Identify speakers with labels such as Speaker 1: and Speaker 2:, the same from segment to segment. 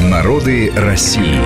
Speaker 1: Народы России.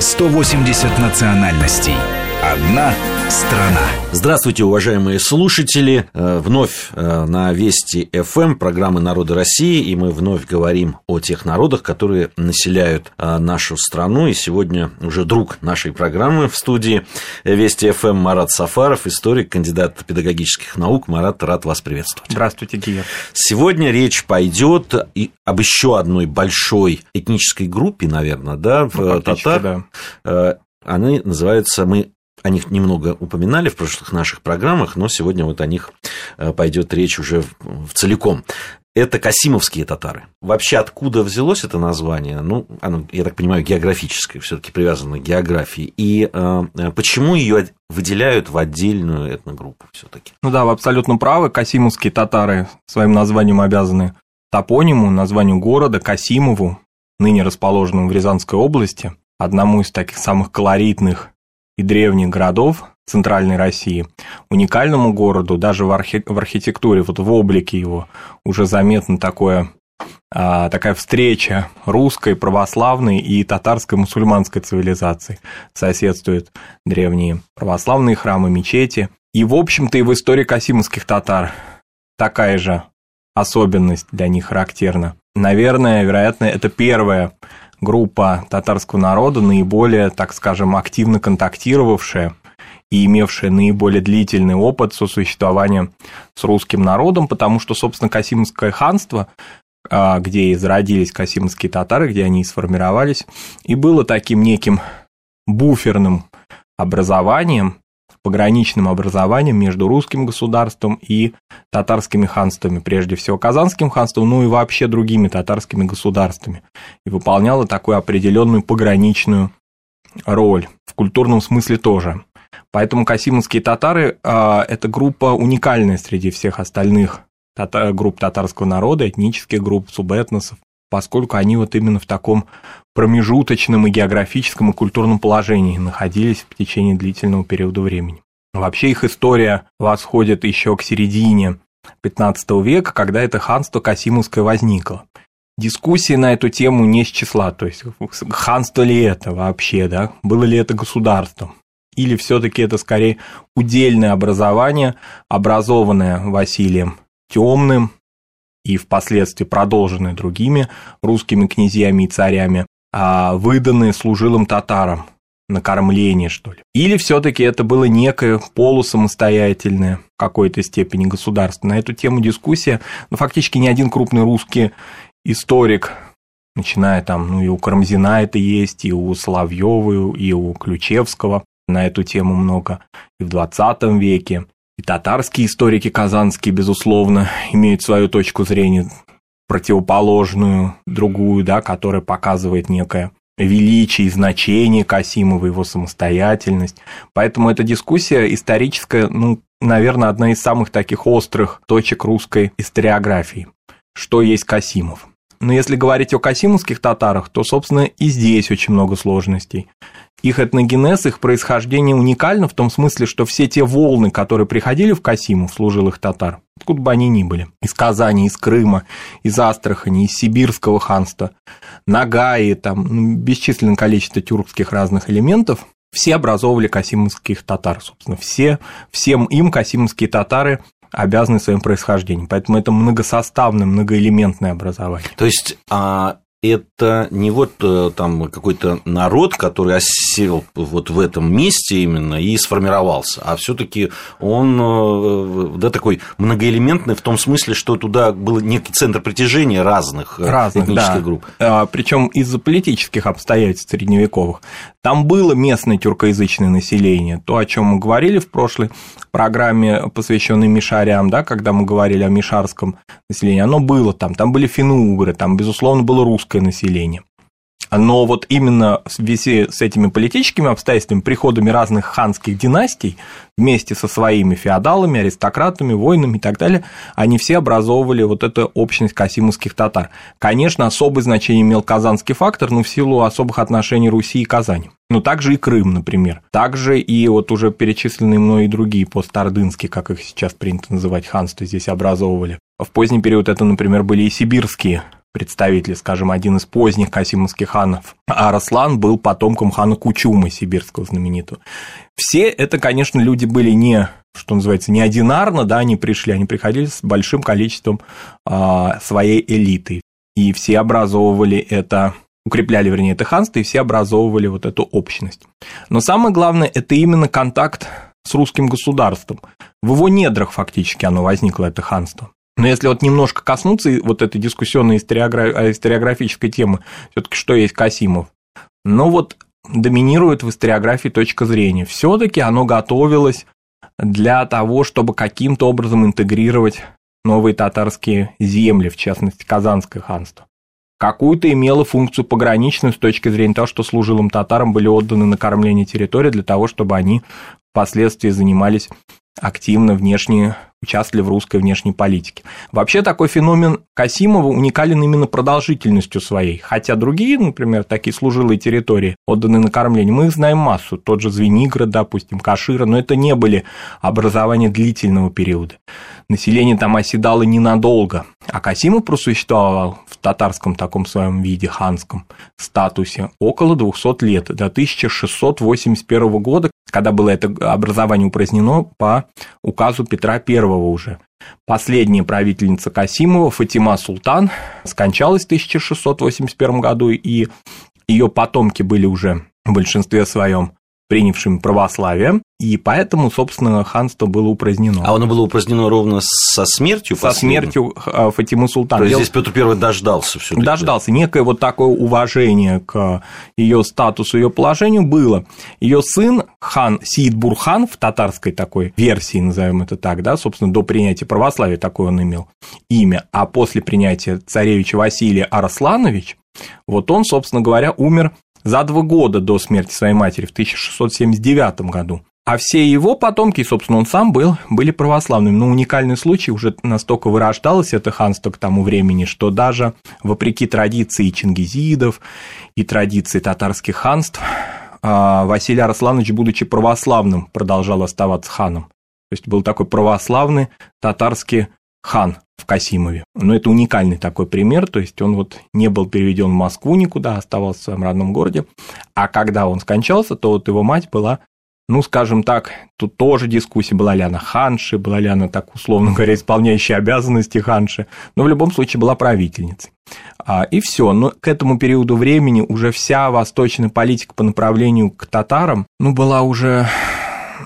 Speaker 1: 180 национальностей. Одна страна.
Speaker 2: Здравствуйте, уважаемые слушатели. Э, вновь э, на Вести ФМ программы «Народы России», и мы вновь говорим о тех народах, которые населяют э, нашу страну. И сегодня уже друг нашей программы в студии Вести ФМ Марат Сафаров, историк, кандидат педагогических наук. Марат, рад вас приветствовать.
Speaker 3: Здравствуйте, Гия.
Speaker 2: Сегодня речь пойдет и об еще одной большой этнической группе, наверное, да,
Speaker 3: ну, татар.
Speaker 2: Да. Они называются, мы о них немного упоминали в прошлых наших программах, но сегодня вот о них э, пойдет речь уже в целиком. Это касимовские татары. Вообще, откуда взялось это название? Ну, оно, я так понимаю, географическое, все-таки привязано к географии. И э, почему ее выделяют в отдельную этногруппу все-таки?
Speaker 3: Ну да, вы абсолютно правы. Касимовские татары своим названием обязаны топониму, названию города Касимову, ныне расположенному в Рязанской области, одному из таких самых колоритных и древних городов центральной России, уникальному городу, даже в, архи- в архитектуре, вот в облике его уже заметно такое, а, такая встреча русской, православной и татарской мусульманской цивилизации. Соседствуют древние православные храмы, мечети. И, в общем-то, и в истории касимовских татар такая же особенность для них характерна. Наверное, вероятно, это первая группа татарского народа, наиболее, так скажем, активно контактировавшая и имевшая наиболее длительный опыт сосуществования с русским народом, потому что, собственно, Касимское ханство, а, где и зародились касимские татары, где они и сформировались, и было таким неким буферным образованием, пограничным образованием между русским государством и татарскими ханствами, прежде всего Казанским ханством, ну и вообще другими татарскими государствами, и выполняла такую определенную пограничную роль, в культурном смысле тоже. Поэтому касимовские татары а, – это группа уникальная среди всех остальных групп татарского народа, этнических групп, субэтносов, поскольку они вот именно в таком промежуточном и географическом и культурном положении находились в течение длительного периода времени. Вообще их история восходит еще к середине XV века, когда это ханство Касимовское возникло. Дискуссии на эту тему не с числа, то есть ханство ли это вообще, да, было ли это государством, или все-таки это скорее удельное образование, образованное Василием Темным и впоследствии продолженное другими русскими князьями и царями, выданные служилым татарам на кормление, что ли. Или все-таки это было некое полусамостоятельное в какой-то степени государство. На эту тему дискуссия, ну, фактически ни один крупный русский историк, начиная там, ну, и у Карамзина это есть, и у Соловьева, и у Ключевского, на эту тему много, и в 20 веке. И татарские историки казанские, безусловно, имеют свою точку зрения противоположную, другую, да, которая показывает некое величие и значение Касимова, его самостоятельность. Поэтому эта дискуссия историческая, ну, наверное, одна из самых таких острых точек русской историографии. Что есть Касимов? Но если говорить о касимовских татарах, то, собственно, и здесь очень много сложностей. Их этногенез, их происхождение уникально в том смысле, что все те волны, которые приходили в Касиму, служилых татар, откуда бы они ни были, из Казани, из Крыма, из Астрахани, из Сибирского ханства, Нагаи, там ну, бесчисленное количество тюркских разных элементов, все образовывали касимовских татар, собственно, все, всем им касимовские татары обязаны своим происхождением. Поэтому это многосоставное, многоэлементное образование.
Speaker 2: То есть а это не вот э, там какой-то народ, который осел вот в этом месте именно и сформировался, а все-таки он э, да, такой многоэлементный в том смысле, что туда был некий центр притяжения разных,
Speaker 3: э, разных этнических да. групп. А, Причем из-за политических обстоятельств средневековых. Там было местное тюркоязычное население, то, о чем мы говорили в прошлой программе, посвященной Мишарям, да, когда мы говорили о мишарском населении, оно было там, там были финно-угры, там, безусловно, было русское население. Но вот именно в связи с этими политическими обстоятельствами, приходами разных ханских династий, вместе со своими феодалами, аристократами, воинами и так далее, они все образовывали вот эту общность касимовских татар. Конечно, особое значение имел казанский фактор, но в силу особых отношений Руси и Казани. Но также и Крым, например. Также и вот уже перечисленные мной и другие постардынские, как их сейчас принято называть, ханства здесь образовывали. В поздний период это, например, были и сибирские представитель, скажем, один из поздних касимовских ханов, Араслан был потомком хана Кучумы сибирского знаменитого. Все это, конечно, люди были не, что называется, не одинарно, да, они пришли, они приходили с большим количеством а, своей элиты, и все образовывали это укрепляли, вернее, это ханство, и все образовывали вот эту общность. Но самое главное, это именно контакт с русским государством. В его недрах фактически оно возникло, это ханство. Но если вот немножко коснуться вот этой дискуссионной историографической темы, все-таки что есть Касимов? Ну вот доминирует в историографии точка зрения. Все-таки оно готовилось для того, чтобы каким-то образом интегрировать новые татарские земли, в частности, Казанское ханство. Какую-то имело функцию пограничную с точки зрения того, что служилым татарам были отданы на кормление территории для того, чтобы они впоследствии занимались активно внешне участвовали в русской внешней политике. Вообще такой феномен Касимова уникален именно продолжительностью своей, хотя другие, например, такие служилые территории, отданные на кормление, мы их знаем массу, тот же Звенигород, допустим, Кашира, но это не были образования длительного периода. Население там оседало ненадолго, а Касимов просуществовал в татарском таком своем виде, ханском статусе, около 200 лет, до 1681 года, когда было это образование упразднено по указу Петра I уже. Последняя правительница Касимова, Фатима Султан, скончалась в 1681 году, и ее потомки были уже в большинстве своем принявшим православие, и поэтому, собственно, ханство было упразднено.
Speaker 2: А оно было упразднено ровно со смертью?
Speaker 3: Со смертью а, Фатимы Султан.
Speaker 2: То есть здесь Петр I дождался все
Speaker 3: Дождался. Некое вот такое уважение к ее статусу, ее положению было. Ее сын, хан Сиид Бурхан, в татарской такой версии, назовем это так, да, собственно, до принятия православия такое он имел имя, а после принятия царевича Василия Арасланович, вот он, собственно говоря, умер за два года до смерти своей матери в 1679 году. А все его потомки, собственно, он сам был, были православными. Но уникальный случай, уже настолько вырождалось это ханство к тому времени, что даже вопреки традиции чингизидов и традиции татарских ханств, а, Василий Арасланович, будучи православным, продолжал оставаться ханом. То есть был такой православный татарский хан в Касимове. Но это уникальный такой пример, то есть он вот не был переведен в Москву никуда, оставался в своем родном городе, а когда он скончался, то вот его мать была ну, скажем так, тут тоже дискуссия, была ли она ханши, была ли она, так условно говоря, исполняющей обязанности ханши, но в любом случае была правительницей. А, и все. Но к этому периоду времени уже вся восточная политика по направлению к татарам, ну, была уже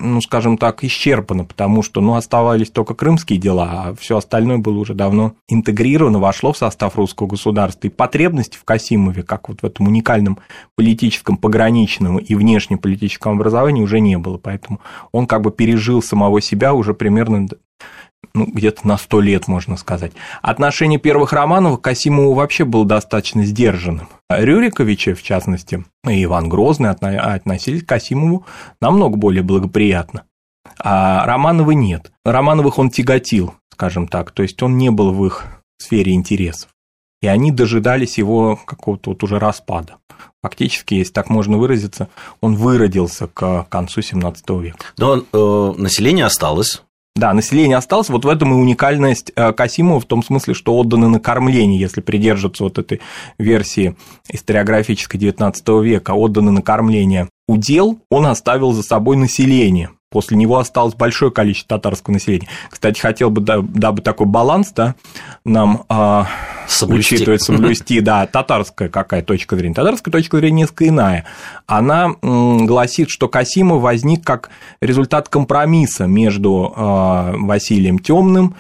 Speaker 3: ну, скажем так, исчерпано, потому что, ну, оставались только крымские дела, а все остальное было уже давно интегрировано, вошло в состав русского государства. И потребности в Касимове, как вот в этом уникальном политическом, пограничном и внешнеполитическом образовании уже не было, поэтому он как бы пережил самого себя уже примерно ну, где-то на сто лет, можно сказать. Отношение первых Романовых к Касимову вообще было достаточно сдержанным. Рюриковичи, в частности, и Иван Грозный относились к Касимову намного более благоприятно. А Романовы нет. Романовых он тяготил, скажем так, то есть он не был в их сфере интересов. И они дожидались его какого-то вот уже распада. Фактически, если так можно выразиться, он выродился к концу 17 века.
Speaker 2: Но э, население осталось,
Speaker 3: да, население осталось. Вот в этом и уникальность э, Касимова в том смысле, что отданы на кормление, если придерживаться вот этой версии историографической XIX века, отданы на кормление удел, он оставил за собой население. После него осталось большое количество татарского населения. Кстати, хотел бы, дабы такой баланс да, нам а, соблюсти. учитывать, соблюсти, да, татарская какая точка зрения. Татарская точка зрения несколько иная. Она гласит, что Касимов возник как результат компромисса между а, Василием Темным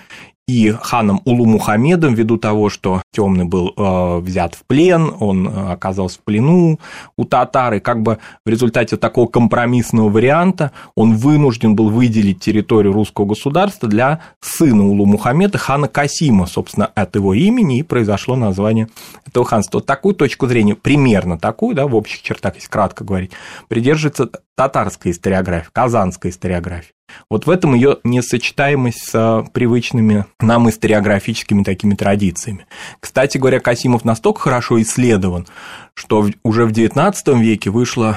Speaker 3: и ханом Улу Мухаммедом, ввиду того, что Темный был э, взят в плен, он э, оказался в плену у татар, и как бы в результате такого компромиссного варианта он вынужден был выделить территорию русского государства для сына Улу Мухаммеда, хана Касима, собственно, от его имени и произошло название этого ханства. Вот такую точку зрения, примерно такую, да, в общих чертах, если кратко говорить, придерживается татарская историография, казанская историография. Вот в этом ее несочетаемость с привычными нам историографическими такими традициями. Кстати говоря, Касимов настолько хорошо исследован, что уже в XIX веке вышло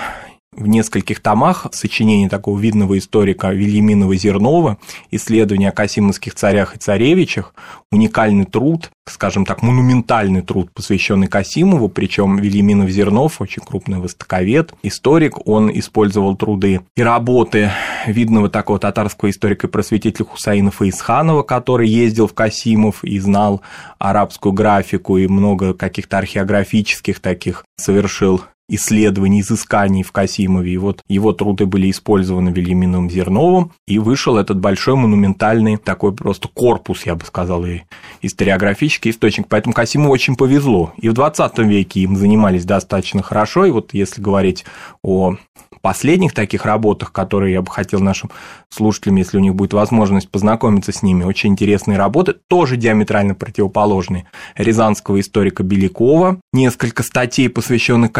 Speaker 3: в нескольких томах сочинение такого видного историка Вильяминова Зернова «Исследования о касимовских царях и царевичах», уникальный труд, скажем так, монументальный труд, посвященный Касимову, причем Вильяминов Зернов, очень крупный востоковед, историк, он использовал труды и работы видного такого татарского историка и просветителя Хусаина Фаисханова, который ездил в Касимов и знал арабскую графику и много каких-то археографических таких совершил исследований, изысканий в Касимове. И вот его труды были использованы Вильяминовым Зерновым, и вышел этот большой монументальный такой просто корпус, я бы сказал, и историографический источник. Поэтому Касимову очень повезло. И в 20 веке им занимались достаточно хорошо. И вот если говорить о последних таких работах, которые я бы хотел нашим слушателям, если у них будет возможность познакомиться с ними, очень интересные работы, тоже диаметрально противоположные. Рязанского историка Белякова, несколько статей, посвященных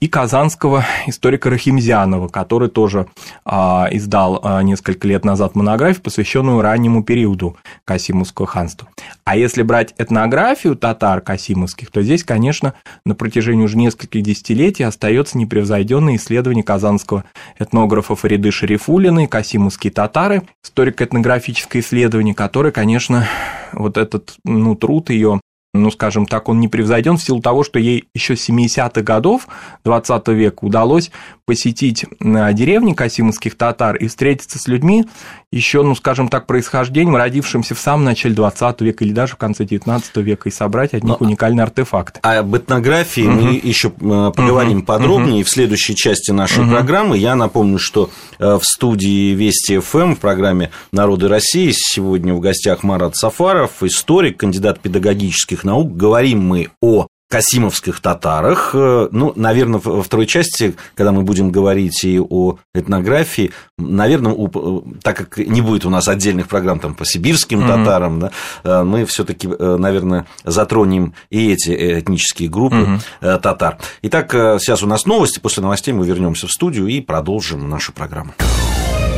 Speaker 3: И казанского историка Рахимзянова, который тоже а, издал а, несколько лет назад монографию, посвященную раннему периоду Касимовского ханства. А если брать этнографию татар касимовских, то здесь, конечно, на протяжении уже нескольких десятилетий остается непревзойденное исследование казанского этнографа Фариды Шарифулиной, касимовские татары, историко-этнографическое исследование, которое, конечно, вот этот ну, труд ее ну, скажем так, он не превзойден в силу того, что ей еще с 70-х годов 20 века удалось посетить деревни касимовских татар и встретиться с людьми еще, ну, скажем так, происхождением, родившимся в самом начале 20 века или даже в конце 19 века, и собрать от них Но, уникальный артефакт.
Speaker 2: А об этнографии угу. мы еще поговорим угу. подробнее угу. в следующей части нашей угу. программы. Я напомню, что э, в студии Вести ФМ в программе «Народы России» сегодня в гостях Марат Сафаров, историк, кандидат педагогических наук. Говорим мы о касимовских татарах. Э, ну, наверное, во второй части, когда мы будем говорить и о этнографии, наверное, э, так как не будет у нас отдельных программ там, по сибирским mm-hmm. татарам, да, э, мы все-таки, наверное, затронем и эти этнические группы mm-hmm. татар. Итак, сейчас у нас новости. После новостей мы вернемся в студию и продолжим нашу программу.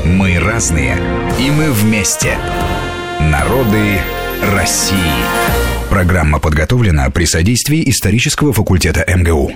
Speaker 1: Мы разные, и мы вместе. Народы России. Программа подготовлена при содействии исторического факультета МГУ.